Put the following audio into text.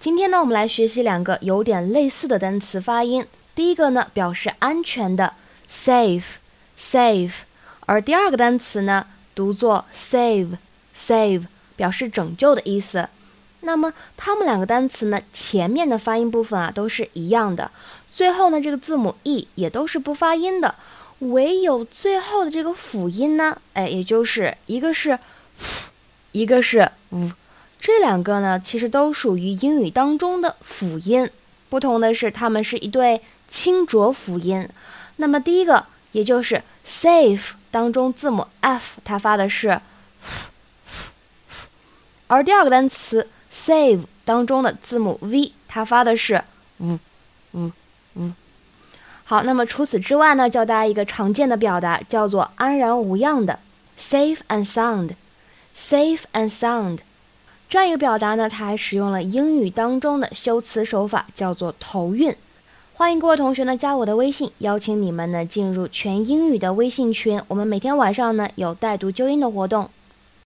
今天呢，我们来学习两个有点类似的单词发音。第一个呢，表示安全的 safe，safe，而第二个单词呢，读作 save，save，表示拯救的意思。那么它们两个单词呢，前面的发音部分啊都是一样的，最后呢这个字母 e 也都是不发音的，唯有最后的这个辅音呢，哎，也就是一个是，一个是 v。这两个呢，其实都属于英语当中的辅音，不同的是，它们是一对清浊辅音。那么第一个，也就是 safe 当中字母 f，它发的是，而第二个单词 save 当中的字母 v，它发的是 v v v。好，那么除此之外呢，教大家一个常见的表达，叫做安然无恙的 safe and sound，safe and sound。这样一个表达呢，它还使用了英语当中的修辞手法，叫做头韵。欢迎各位同学呢加我的微信，邀请你们呢进入全英语的微信群。我们每天晚上呢有带读纠音的活动。